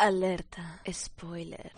Alerta, spoiler.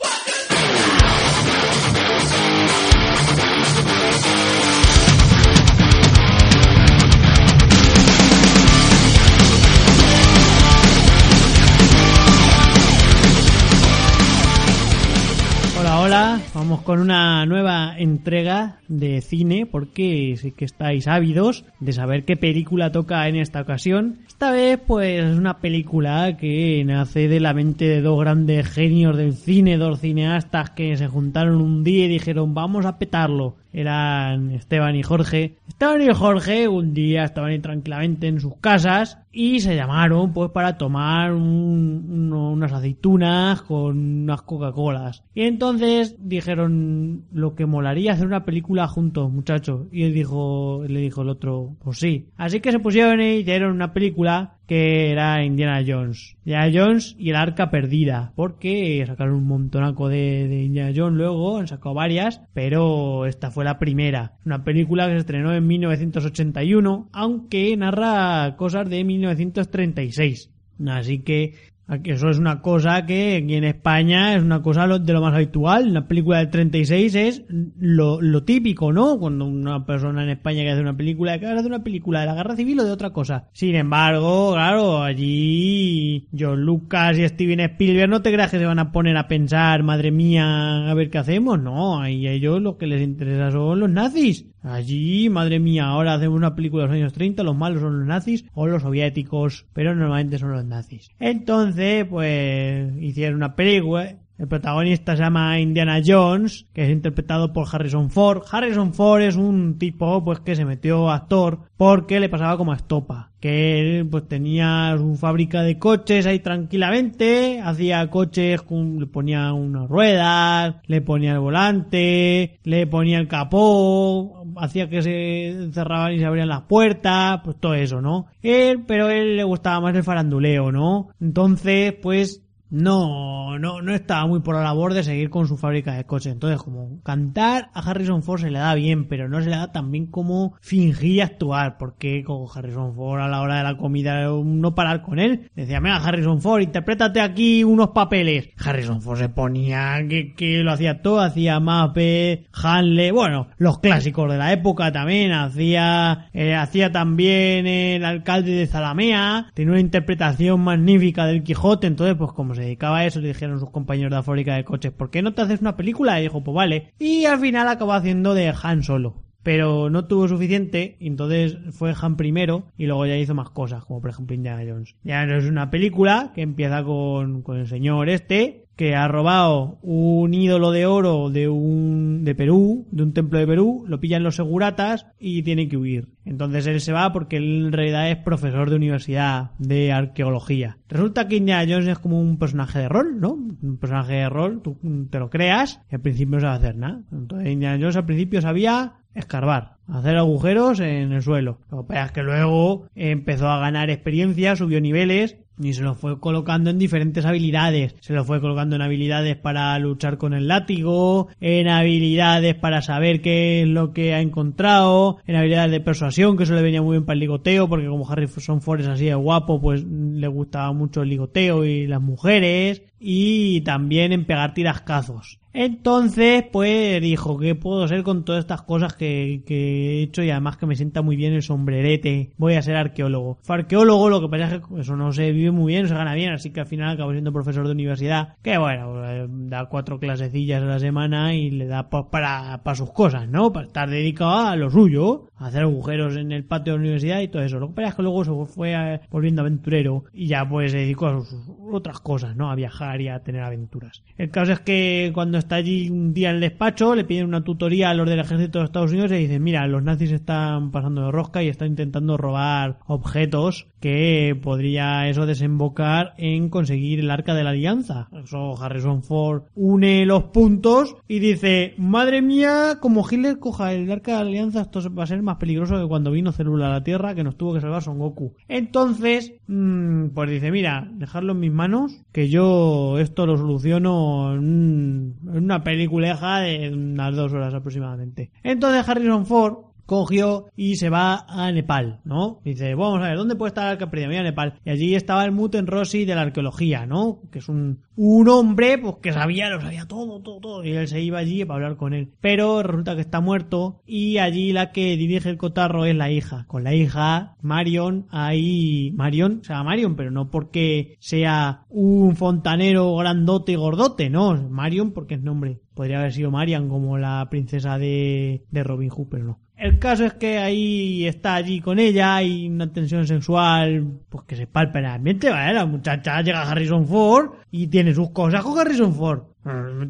Con una nueva entrega de cine porque sé que estáis ávidos de saber qué película toca en esta ocasión. Esta vez pues es una película que nace de la mente de dos grandes genios del cine, dos cineastas que se juntaron un día y dijeron vamos a petarlo. Eran Esteban y Jorge. Esteban y Jorge un día estaban ahí tranquilamente en sus casas y se llamaron pues para tomar un- unas aceitunas con unas Coca-Colas. Y entonces dijeron lo que molaría hacer una película juntos, muchachos. Y él dijo, le dijo el otro, pues sí. Así que se pusieron y hicieron una película que era Indiana Jones. Indiana Jones y el arca perdida. Porque sacaron un montonaco de, Indiana Jones luego, han sacado varias, pero esta fue la primera. Una película que se estrenó en 1981, aunque narra cosas de 1936. Así que eso es una cosa que aquí en España es una cosa de lo más habitual. Una película del 36 es lo, lo típico, ¿no? Cuando una persona en España que hace una película, que hace una película de la guerra civil o de otra cosa. Sin embargo, claro, allí John Lucas y Steven Spielberg no te creas que se van a poner a pensar, madre mía, a ver qué hacemos. No, ahí a ellos lo que les interesa son los nazis. Allí, madre mía, ahora hacemos una película de los años 30, los malos son los nazis o los soviéticos, pero normalmente son los nazis. Entonces, pues, hicieron una película. El protagonista se llama Indiana Jones, que es interpretado por Harrison Ford. Harrison Ford es un tipo, pues, que se metió actor porque le pasaba como a estopa. Que pues, tenía su fábrica de coches ahí tranquilamente, hacía coches, le ponía unas ruedas, le ponía el volante, le ponía el capó, hacía que se cerraban y se abrían las puertas, pues todo eso, ¿no? Él, pero él le gustaba más el faranduleo, ¿no? Entonces, pues, no, no, no estaba muy por la labor de seguir con su fábrica de coches. Entonces, como cantar a Harrison Ford se le da bien, pero no se le da tan bien como fingir y actuar, porque con Harrison Ford a la hora de la comida no parar con él. Decía, venga Harrison Ford, interprétate aquí unos papeles. Harrison Ford se ponía que, que lo hacía todo, hacía Mape, Hanley, bueno, los clásicos de la época también, hacía, eh, hacía también el alcalde de Zalamea, tenía una interpretación magnífica del Quijote, entonces pues como se dedicaba a eso, le dijeron sus compañeros de la fábrica de coches, ¿por qué no te haces una película? Y dijo, pues vale. Y al final acabó haciendo de Han Solo. Pero no tuvo suficiente, y entonces fue Han primero, y luego ya hizo más cosas, como por ejemplo Indiana Jones. Ya no es una película que empieza con, con el señor este, que ha robado un ídolo de oro de un de Perú, de un templo de Perú, lo pillan los seguratas y tiene que huir. Entonces él se va porque él en realidad es profesor de universidad de arqueología. Resulta que Indiana Jones es como un personaje de rol, ¿no? Un personaje de rol, tú te lo creas, y al principio no sabe hacer nada. Entonces Indiana Jones al principio sabía escarbar, hacer agujeros en el suelo. Lo que pasa es que luego empezó a ganar experiencia, subió niveles y se lo fue colocando en diferentes habilidades. Se lo fue colocando en habilidades para luchar con el látigo, en habilidades para saber qué es lo que ha encontrado, en habilidades de persuasión, que eso le venía muy bien para el ligoteo, porque como Harrison Ford es así de guapo, pues le gustaba mucho el ligoteo y las mujeres, y también en pegar tirascazos. Entonces, pues dijo, ¿qué puedo hacer con todas estas cosas que, que he hecho y además que me sienta muy bien el sombrerete? Voy a ser arqueólogo. Fue arqueólogo, lo que pasa es que eso no se vive muy bien, se gana bien, así que al final acabó siendo profesor de universidad, que bueno, eh, da cuatro clasecillas a la semana y le da para, para sus cosas, ¿no? Para estar dedicado a lo suyo, a hacer agujeros en el patio de la universidad y todo eso. Lo que pasa es que luego se fue eh, volviendo aventurero y ya pues se dedicó a sus otras cosas, ¿no? A viajar y a tener aventuras. El caso es que cuando está allí un día en el despacho, le piden una tutoría a los del ejército de Estados Unidos y dicen, mira, los nazis están pasando de rosca y están intentando robar objetos que podría eso desembocar en conseguir el arca de la alianza. Eso Harrison Ford une los puntos y dice, madre mía, como Hitler coja el arca de la alianza, esto va a ser más peligroso que cuando vino Célula a la Tierra que nos tuvo que salvar Son Goku. Entonces, mmm, pues dice, mira, dejarlo en mis manos, que yo esto lo soluciono en una peliculeja de unas dos horas aproximadamente. Entonces Harrison Ford cogió y se va a Nepal, ¿no? Dice, vamos a ver, ¿dónde puede estar el perdida? Mira Nepal. Y allí estaba el Muten Rossi de la arqueología, ¿no? Que es un, un hombre, pues que sabía, lo sabía todo, todo, todo. Y él se iba allí para hablar con él. Pero resulta que está muerto y allí la que dirige el cotarro es la hija. Con la hija, Marion, ahí, Marion, o sea, Marion, pero no porque sea un fontanero grandote y gordote, no. Marion porque es nombre. Podría haber sido Marian como la princesa de, de Robin Hood, pero no. El caso es que ahí está allí con ella, hay una tensión sexual, pues que se palpa en el ambiente, ¿vale? La muchacha llega a Harrison Ford y tiene sus cosas con Harrison Ford.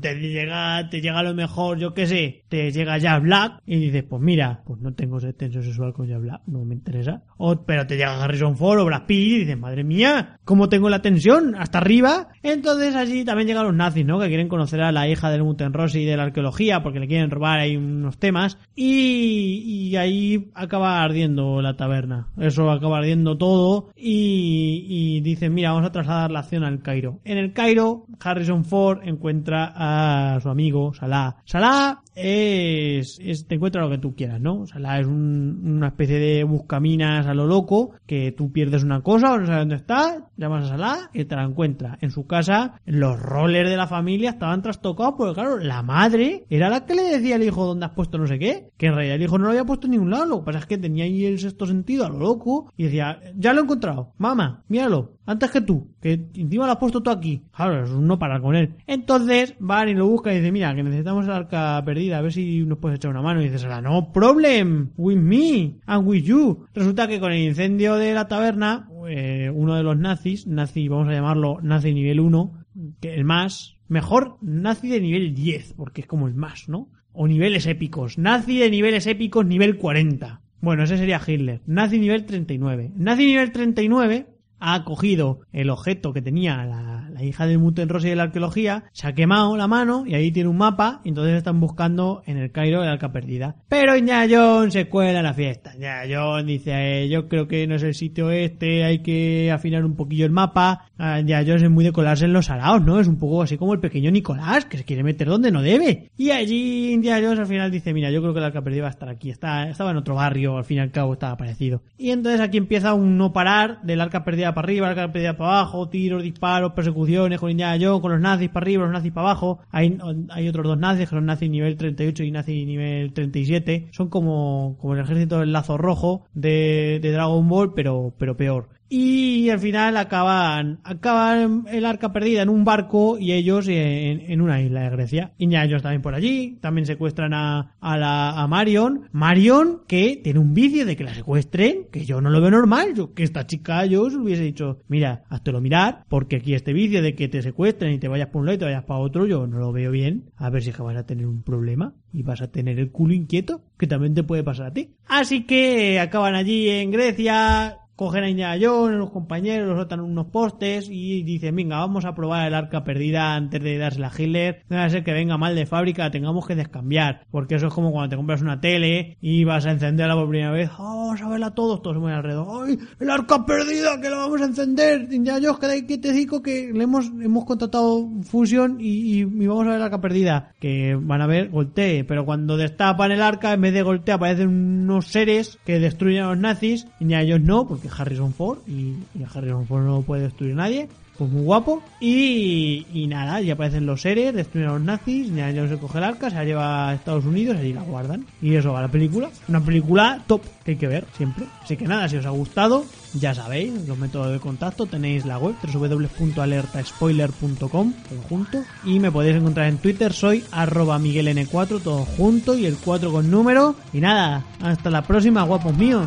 Te llega, te llega lo mejor, yo qué sé, te llega ya Black y dices, pues mira, pues no tengo tensión sexual con Jack Black, no me interesa. O, pero te llega Harrison Ford o Brad Pitt y dices, madre mía, ¿cómo tengo la tensión? Hasta arriba. Entonces allí también llegan los nazis, ¿no? Que quieren conocer a la hija del Muten Rossi de la arqueología porque le quieren robar ahí unos temas y, y ahí acaba ardiendo la taberna. Eso acaba ardiendo todo y, y dicen, mira, vamos a trasladar la acción al Cairo. En el Cairo, Harrison Ford encuentra a su amigo Salah. Salah es, es, te encuentra lo que tú quieras, ¿no? Salah es un, una especie de buscaminas a lo loco, que tú pierdes una cosa o no sabes dónde está, llamas a Salah y te la encuentra. En su casa, los rollers de la familia estaban trastocados porque claro, la madre era la que le decía al hijo dónde has puesto no sé qué, que en realidad el hijo no lo había puesto en ningún lado, lo que pasa es que tenía ahí el sexto sentido a lo loco y decía, ya lo he encontrado, mamá, míralo, antes que tú, que encima lo has puesto tú aquí. Claro, es un no parar con él. Entonces van y lo buscan y dicen, mira, que necesitamos el arca perdida, a ver si nos puedes echar una mano. Y dices, no problem, with me and with you. Resulta que con el incendio de la taberna, eh, uno de los nazis, nazi, vamos a llamarlo nazi nivel 1, que el más, mejor nazi de nivel 10, porque es como el más, ¿no? O niveles épicos. Nazi de niveles épicos nivel 40. Bueno, ese sería Hitler. Nazi nivel 39. Nazi nivel 39 ha cogido el objeto que tenía la, hija de Muten Rossi de la arqueología, se ha quemado la mano y ahí tiene un mapa y entonces están buscando en el Cairo el arca perdida. Pero Indiana Jones se cuela la fiesta. Indiana Jones dice, eh, yo creo que no es el sitio este, hay que afinar un poquillo el mapa. Ah, Indiana Jones es muy de colarse en los araos, ¿no? Es un poco así como el pequeño Nicolás, que se quiere meter donde no debe. Y allí Indiana Jones al final dice, mira, yo creo que el arca perdida va a estar aquí. Estaba en otro barrio, al fin y al cabo estaba parecido. Y entonces aquí empieza un no parar del arca perdida para arriba, arca perdida para abajo, tiros, disparos, persecuciones con Indiana Jones, con los nazis para arriba, los nazis para abajo. Hay, hay otros dos nazis, que son nazis nivel 38 y nazi nivel 37. Son como, como el ejército del lazo rojo de, de Dragon Ball, pero, pero peor. Y al final acaban, acaban el arca perdida en un barco y ellos en, una isla de Grecia. Y ya ellos también por allí, también secuestran a, a, la, Marion. Marion que tiene un vicio de que la secuestren, que yo no lo veo normal. Yo, que esta chica yo os hubiese dicho, mira, háztelo mirar, porque aquí este vicio de que te secuestren y te vayas por un lado y te vayas para otro, yo no lo veo bien. A ver si es que vas a tener un problema y vas a tener el culo inquieto, que también te puede pasar a ti. Así que acaban allí en Grecia, cogen a Indiana Jones, los compañeros, los rotan unos postes y dicen, venga, vamos a probar el arca perdida antes de dársela a Hitler. No va a ser que venga mal de fábrica, tengamos que descambiar. Porque eso es como cuando te compras una tele y vas a encenderla por primera vez. Oh, vamos a verla todos, todos mueven alrededor. ¡Ay, el arca perdida, que la vamos a encender! Indiana Jones, queda ahí quietecico que le hemos, hemos contratado Fusion y, vamos a ver el arca perdida. Que van a ver, golpee. Pero cuando destapan el arca, en vez de golpear, aparecen unos seres que destruyen a los nazis. Indiana Jones no, porque Harrison Ford y, a Harrison Ford no puede destruir nadie. Pues muy guapo. Y, nada, ya aparecen los seres, destruyen a los nazis. Indiana Jones se coge el arca, se la lleva a Estados Unidos allí la guardan. Y eso va a la película. Una película top que hay que ver siempre. Así que nada, si os ha gustado, ya sabéis, los métodos de contacto. Tenéis la web www.alertaspoiler.com, todo junto. Y me podéis encontrar en Twitter, soy arroba migueln4, todo junto y el 4 con número. Y nada, hasta la próxima, guapos míos.